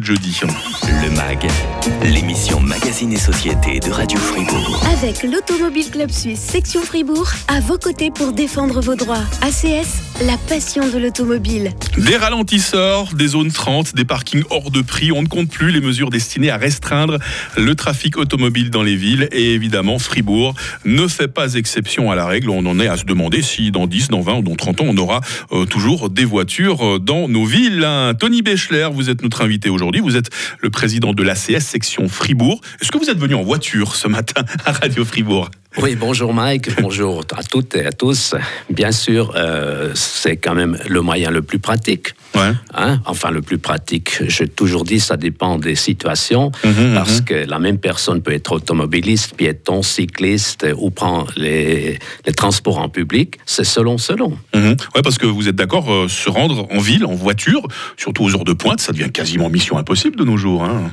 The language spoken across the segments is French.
jeudi. Le MAG, l'émission Magazine et Société de Radio Fribourg. Avec l'Automobile Club Suisse, section Fribourg, à vos côtés pour défendre vos droits. ACS, la passion de l'automobile. Des ralentisseurs, des zones 30, des parkings hors de prix, on ne compte plus les mesures destinées à restreindre le trafic automobile dans les villes. Et évidemment, Fribourg ne fait pas exception à la règle. On en est à se demander si dans 10, dans 20 ou dans 30 ans, on aura euh, toujours des voitures euh, dans nos villes. Tony Bechler, vous êtes notre invité aujourd'hui. Vous êtes le président de l'ACS section Fribourg. Est-ce que vous êtes venu en voiture ce matin à Radio Fribourg? Oui, bonjour Mike, bonjour à toutes et à tous. Bien sûr, euh, c'est quand même le moyen le plus pratique. Ouais. Hein? Enfin, le plus pratique. J'ai toujours dit, ça dépend des situations, Mhm, parce mhm. que la même personne peut être automobiliste, piéton, cycliste ou prend les, les transports en public. C'est selon, selon. Mhm. Ouais, parce que vous êtes d'accord, euh, se rendre en ville, en voiture, surtout aux heures de pointe, ça devient quasiment mission impossible de nos jours. hein.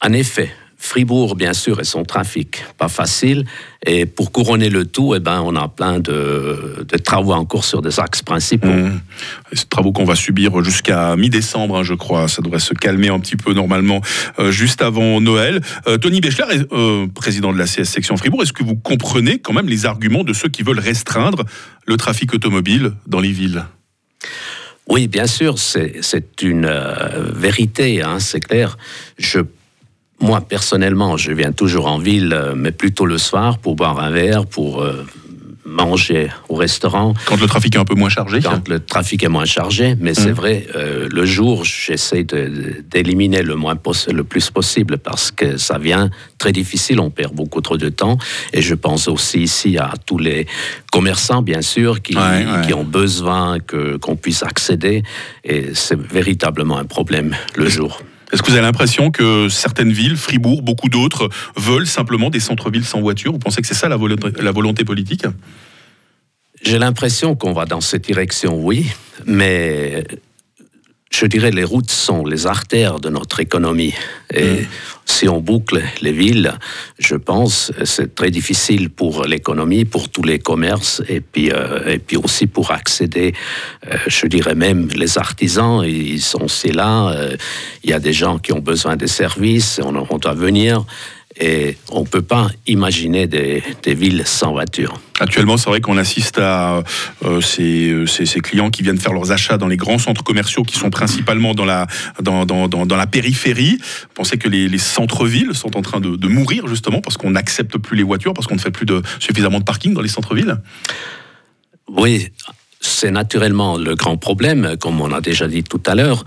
En effet, Fribourg, bien sûr, et son trafic, pas facile. Et pour couronner le tout, eh ben, on a plein de, de travaux en cours sur des axes principaux. Et Ces travaux qu'on va subir jusqu'à mi-décembre, hein, je crois. Ça devrait se calmer un petit peu normalement euh, juste avant Noël. Euh, Tony Bechler, est, euh, président de la CS section Fribourg, est-ce que vous comprenez quand même les arguments de ceux qui veulent restreindre le trafic automobile dans les villes? Oui, bien sûr, c'est c'est une euh, vérité, hein, c'est clair. Je, moi, personnellement, je viens toujours en ville, euh, mais plutôt le soir pour boire un verre, pour euh, manger au restaurant. Quand le trafic est un peu moins chargé Quand le trafic est moins chargé, mais c'est vrai, euh, le jour, j'essaie d'éliminer le moins le plus possible parce que ça vient très difficile, on perd beaucoup trop de temps. Et je pense aussi ici à tous les commerçants, bien sûr, qui, Ouais, ouais. qui ont besoin que qu'on puisse accéder. Et c'est véritablement un problème le jour. Est-ce que vous avez l'impression que certaines villes, Fribourg, beaucoup d'autres, veulent simplement des centres-villes sans voiture Vous pensez que c'est ça la volonté, politique? J'ai l'impression qu'on va dans cette direction, oui, mais je dirais les routes sont les artères de notre économie. Et si on boucle les villes, je pense c'est très difficile pour l'économie, pour tous les commerces, et puis, euh, et puis aussi pour accéder, euh, je dirais même les artisans, ils sont aussi là. euh, Il y a des gens qui ont besoin des services, on, on doit venir. Et on ne peut pas imaginer des, des villes sans voiture. Actuellement, c'est vrai qu'on assiste à euh, ces, euh, ces- ces clients qui viennent faire leurs achats dans les grands centres commerciaux qui sont principalement dans la, dans, dans- dans- la périphérie. Pensez que les, les centres-villes sont en train de, de mourir justement parce qu'on n'accepte plus les voitures, parce qu'on ne fait plus de, suffisamment de parking dans les centres-villes? Oui, c'est naturellement le grand problème, comme on a déjà dit tout à l'heure.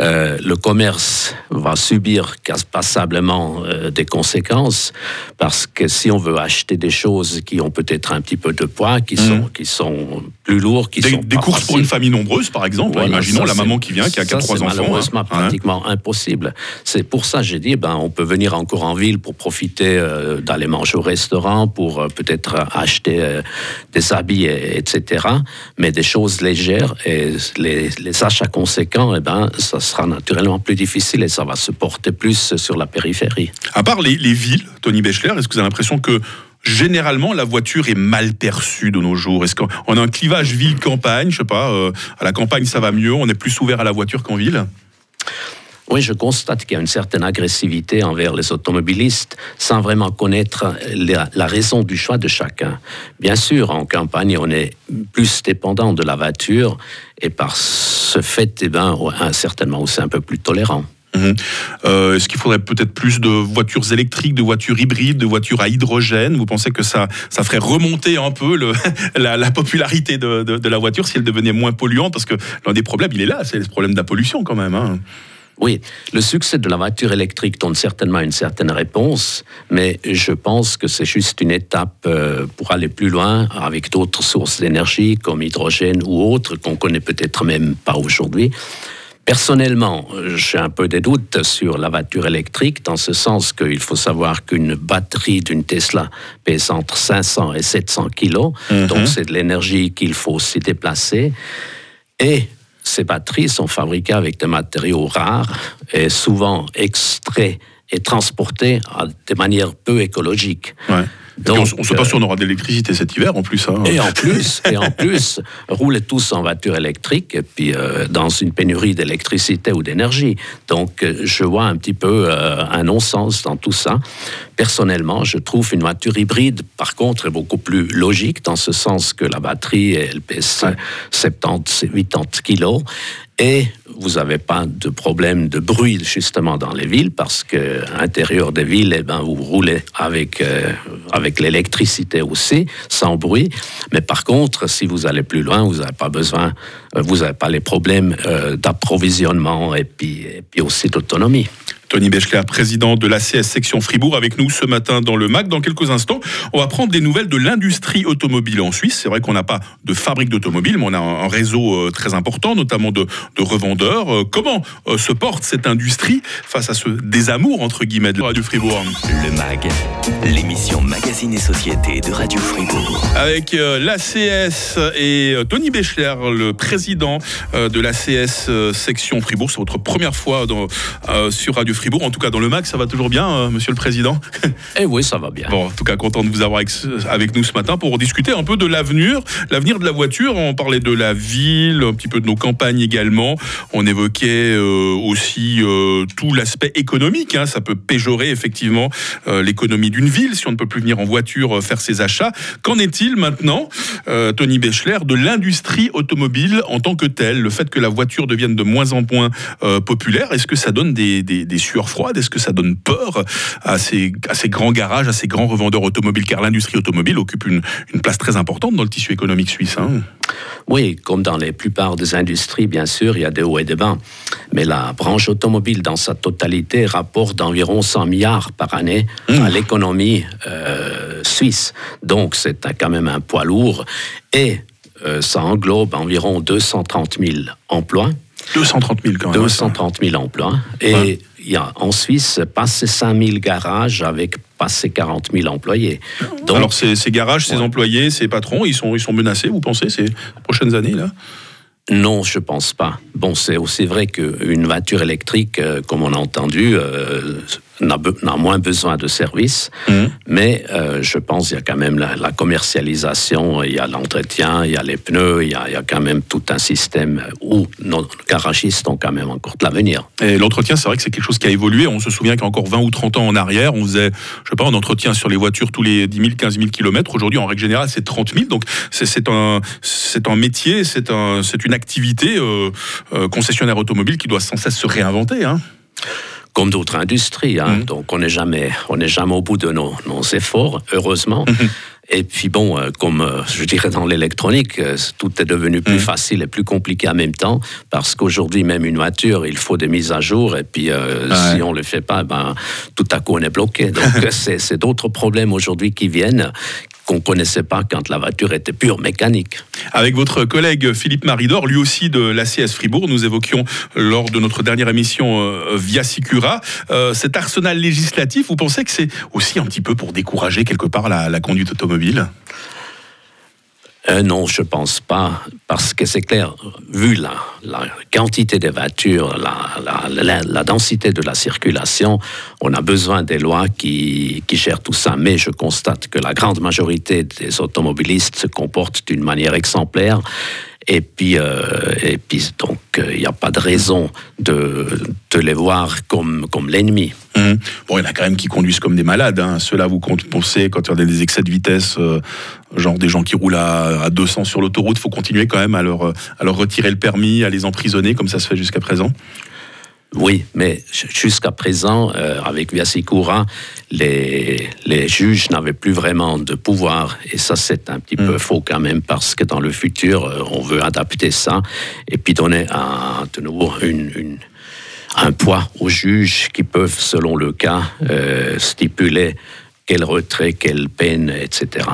Euh, le commerce va subir passablement euh, des conséquences parce que si on veut acheter des choses qui ont peut-être un petit peu de poids, qui, sont, qui sont plus lourds, qui Des, sont des courses pour une famille nombreuse, par exemple. voilà, Imaginons la maman qui vient, qui a ça, quatre trois c'est enfants. malheureusement hein. pratiquement impossible. C'est pour ça que j'ai dit, ben, on peut venir encore en ville pour profiter euh, d'aller manger au restaurant, pour peut-être acheter des habits, et- etc. Mais des choses légères et les, achats conséquents, eh ben, ça sera naturellement plus difficile et ça va se porter plus sur la périphérie. À part les, les villes, Tony Bechler, est-ce que vous avez l'impression que généralement la voiture est mal perçue de nos jours? Est-ce qu'on on a un clivage ville-campagne? Je sais pas, euh, à la campagne ça va mieux, on est plus ouvert à la voiture qu'en ville? Oui, je constate qu'il y a une certaine agressivité envers les automobilistes sans vraiment connaître la, raison du choix de chacun. Bien sûr, en campagne, on est plus dépendant de la voiture et par ce fait, eh ben, certainement aussi un peu plus tolérant. Mhm. Euh, Est-ce qu'il faudrait peut-être plus de voitures électriques, de voitures hybrides, de voitures à hydrogène? Vous pensez que ça, ça ferait remonter un peu la, la popularité de la voiture si elle devenait moins polluante? Parce que l'un des problèmes, il est là, c'est le problème de la pollution quand même. hein. Oui, le succès de la voiture électrique donne certainement une certaine réponse, mais je pense que c'est juste une étape euh, pour aller plus loin avec d'autres sources d'énergie comme hydrogène ou autres qu'on connaît peut-être même pas aujourd'hui. Personnellement, j'ai un peu des doutes sur la voiture électrique, dans ce sens qu'il faut savoir qu'une batterie d'une Tesla pèse entre 500 et 700 kilos, donc c'est de l'énergie qu'il faut aussi déplacer. Et ces batteries sont fabriquées avec des matériaux rares et souvent extraits et transportés de manière peu écologique. Ouais. Donc, on ne sait pas si on aura de l'électricité cet hiver en plus. Hein. Et en plus, et en plus, roulez tous en voiture électrique et puis dans une pénurie d'électricité ou d'énergie. Donc je vois un petit peu un non-sens dans tout ça. Personnellement, je trouve une voiture hybride, par contre, est beaucoup plus logique dans ce sens que la batterie, elle pèse 70, 80 kilos. Et vous n'avez pas de problème de bruit justement dans les villes parce que à l'intérieur des villes, eh ben, vous roulez avec, euh, avec l'électricité aussi, sans bruit. Mais par contre, si vous allez plus loin, vous n'avez pas besoin, euh, vous n'avez pas les problèmes euh, d'approvisionnement et puis, et puis aussi d'autonomie. Tony Bechler, président de l'ACS section Fribourg, avec nous ce matin dans le MAC. Dans quelques instants, on va prendre des nouvelles de l'industrie automobile en Suisse. C'est vrai qu'on n'a pas de fabrique d'automobiles, mais on a un réseau euh, très important, notamment de, revendeurs. Euh, comment euh, se porte cette industrie face à ce désamour, entre guillemets, de Radio Fribourg? Le MAG, l'émission Magazine et Société de Radio Fribourg. Avec l'ACS et Tony Bechler, le président de l'ACS section Fribourg. C'est votre première fois dans, sur Radio Fribourg. En tout cas, dans le MAC, ça va toujours bien, euh, monsieur le président Eh oui, ça va bien. Bon, en tout cas, content de vous avoir avec, nous ce matin pour discuter un peu de l'avenir, l'avenir de la voiture. On parlait de la ville, un petit peu de nos campagnes également. On évoquait euh, aussi euh, tout l'aspect économique. Hein. Ça peut péjorer effectivement l'économie d'une ville si on ne peut plus venir en voiture faire ses achats. Qu'en est-il maintenant, Tony Bechler, de l'industrie automobile en tant que telle? Le fait que la voiture devienne de moins en moins populaire, est-ce que ça donne des, des, des froide Est-ce que ça donne peur à ces, à ces grands garages, à ces grands revendeurs automobiles? Car l'industrie automobile occupe une, une, place très importante dans le tissu économique suisse. Hein. oui, comme dans les plupart des industries, bien sûr, il y a des hauts et des bas. Mais la branche automobile, dans sa totalité, rapporte environ 100 milliards par année à mmh. l'économie euh, suisse. Donc, c'est quand même un poids lourd. Et euh, ça englobe environ 230 000 emplois. 230 000 quand même. 230 000 emplois. Et il y a en Suisse passé 5000 garages avec passé 40 000 employés. Donc, Alors ces, ces garages, ces employés, ces patrons, ils sont, ils sont menacés, vous pensez, ces prochaines années là? Non, je pense pas. Bon, c'est aussi vrai qu'une voiture électrique, euh, comme on a entendu, euh, n'a moins besoin de services, mmh. mais euh, je pense qu'il y a quand même la, commercialisation, il y a l'entretien, il y a les pneus, il y a, il y a, quand même tout un système où nos garagistes ont quand même encore de l'avenir. Et l'entretien, c'est vrai que c'est quelque chose qui a évolué. On se souvient qu'il y a encore 20 ou 30 ans en arrière, on faisait, je sais pas, un entretien sur les voitures tous les 10 000, 15 000 km. Aujourd'hui, en règle générale, c'est 30 000. Donc, c'est un, un métier, c'est un, une activité euh, euh, concessionnaire automobile qui doit sans cesse se réinventer. Hein comme d'autres industries. Hein. Mm. Donc on n'est jamais, on n'est jamais au bout de nos, efforts, heureusement. Mm-hmm. Et puis bon, euh, comme euh, je dirais dans l'électronique, euh, tout est devenu plus mm. facile et plus compliqué en même temps, parce qu'aujourd'hui même une voiture, il faut des mises à jour, et puis si on ne le fait pas, ben, tout à coup on est bloqué. Donc c'est d'autres problèmes aujourd'hui qui viennent, qu'on ne connaissait pas quand la voiture était pure mécanique. Avec votre collègue Philippe Maridor, lui aussi de l'ACS Fribourg, nous évoquions lors de notre dernière émission euh, via Sicura euh, cet arsenal législatif. Vous pensez que c'est aussi un petit peu pour décourager quelque part la conduite automobile? Euh, non, je pense pas, parce que c'est clair, vu la, la, quantité des voitures, la, la, la, densité de la circulation, on a besoin des lois qui, qui gèrent tout ça. Mais je constate que la grande majorité des automobilistes se comportent d'une manière exemplaire et puis, euh, et puis donc, il euh, n'y a pas de raison de, les voir comme, comme l'ennemi. Mmh. Bon, il y en a quand même qui conduisent comme des malades. Hein. Ceux-là, vous pensez, quand il y a des excès de vitesse, euh, genre des gens qui roulent à, à 200 sur l'autoroute, il faut continuer quand même à leur, à leur retirer le permis, à les emprisonner, comme ça se fait jusqu'à présent oui, mais jusqu'à présent, euh, avec Viasikura, les, les juges n'avaient plus vraiment de pouvoir. Et ça, c'est un petit peu mm. faux quand même, parce que dans le futur, euh, on veut adapter ça et puis donner un, de nouveau une, un poids aux juges qui peuvent, selon le cas, euh, stipuler quel retrait, quelle peine, etc.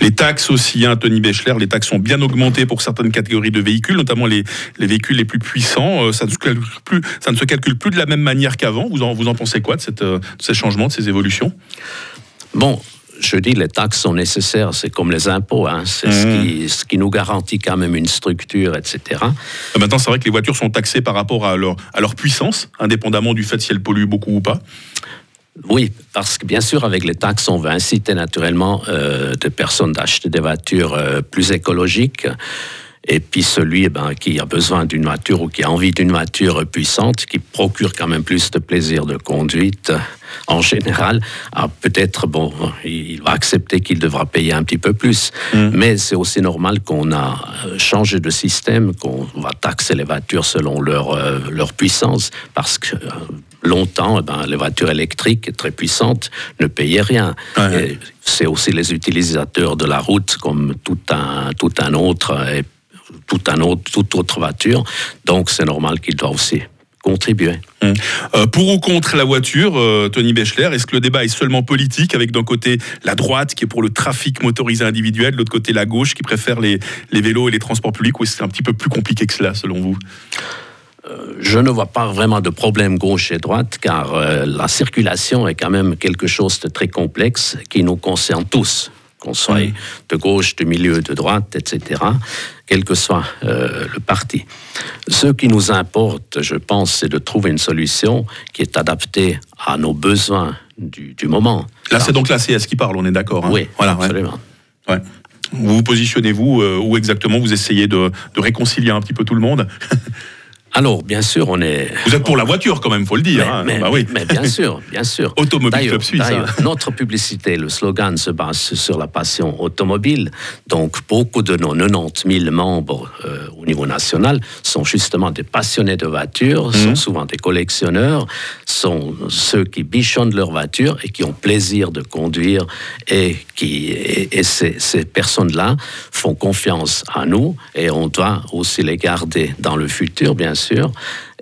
Les taxes aussi, hein, Tony Bechler, les taxes sont bien augmentées pour certaines catégories de véhicules, notamment les, les véhicules les plus puissants. Euh, ça, ne se calcule plus, ça ne se calcule plus de la même manière qu'avant. Vous en, vous en pensez quoi de, cette, euh, de ces changements, de ces évolutions? Bon, je dis les taxes sont nécessaires, c'est comme les impôts, hein. c'est ce, mmh. qui, ce, qui, nous garantit quand même une structure, etc. Euh, maintenant, c'est vrai que les voitures sont taxées par rapport à leur, à leur puissance, indépendamment du fait si elles polluent beaucoup ou pas. Oui, parce que bien sûr, avec les taxes, on veut inciter naturellement euh, des personnes d'acheter des voitures euh, plus écologiques. Et puis celui eh ben, qui a besoin d'une voiture ou qui a envie d'une voiture puissante, qui procure quand même plus de plaisir de conduite, en général, ah, peut-être, bon, il va accepter qu'il devra payer un petit peu plus. Mm. Mais c'est aussi normal qu'on a euh, changé de système, qu'on va taxer les voitures selon leur, euh, leur puissance, parce que euh, longtemps, eh ben, les voitures électriques très puissantes ne payaient rien. C'est aussi les utilisateurs de la route, comme tout un, tout un autre, et tout un autre, toute autre voiture. Donc c'est normal qu'ils doivent aussi contribuer. Hum. Euh, pour ou contre la voiture, euh, Tony Bechler, est-ce que le débat est seulement politique, avec d'un côté la droite qui est pour le trafic motorisé individuel, de l'autre côté la gauche qui préfère les, les vélos et les transports publics, ou est-ce que c'est un petit peu plus compliqué que cela, selon vous? Je ne vois pas vraiment de problème gauche et droite, car la circulation est quand même quelque chose de très complexe qui nous concerne tous qu'on soit mm. de gauche, de milieu, de droite, etc., quel que soit euh, le parti. Ce qui nous importe, je pense, c'est de trouver une solution qui est adaptée à nos besoins du, moment. Là, c'est donc la CS qui parle, on est d'accord hein Oui, voilà, absolument. Ouais. Vous vous positionnez-vous euh, où exactement vous essayez de, de réconcilier un petit peu tout le monde? Alors, bien sûr, on est. Vous êtes pour la voiture quand même, faut le dire. Mais, hein. bah oui. mais bien sûr, bien sûr. Automobile Club Suisse. Hein. Notre publicité, le slogan se base sur la passion automobile. Donc, beaucoup de nos 90 000 membres euh, au niveau national sont justement des passionnés de voitures, sont mhm. souvent des collectionneurs, sont ceux qui bichonnent leur voiture et qui ont plaisir de conduire et qui et, ces, ces personnes-là font confiance à nous et on doit aussi les garder dans le futur, bien sûr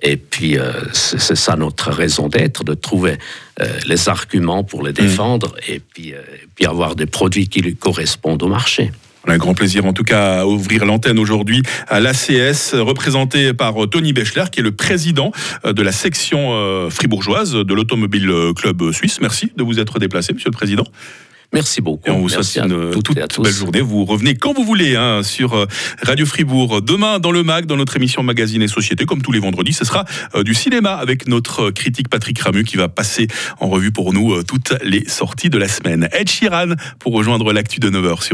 et puis, euh, c'est ça notre raison d'être, de trouver euh, les arguments pour les mm. défendre et puis, euh, puis avoir des produits qui lui correspondent au marché. On a un grand plaisir en tout cas à ouvrir l'antenne aujourd'hui à l'ACS, représenté par Tony Bechler, qui est le président de la section fribourgeoise de l'Automobile Club Suisse. Merci de vous être déplacé, monsieur le président. Merci beaucoup. on vous souhaite une toute, belle journée. Vous revenez quand vous voulez hein, sur euh, Radio Fribourg. Demain, dans le MAG, dans notre émission Magazine et Société, comme tous les vendredis, ce sera euh, du cinéma avec notre critique Patrick Ramu qui va passer en revue pour nous euh, toutes les sorties de la semaine. Ed Sheeran pour rejoindre l'actu de 9h sur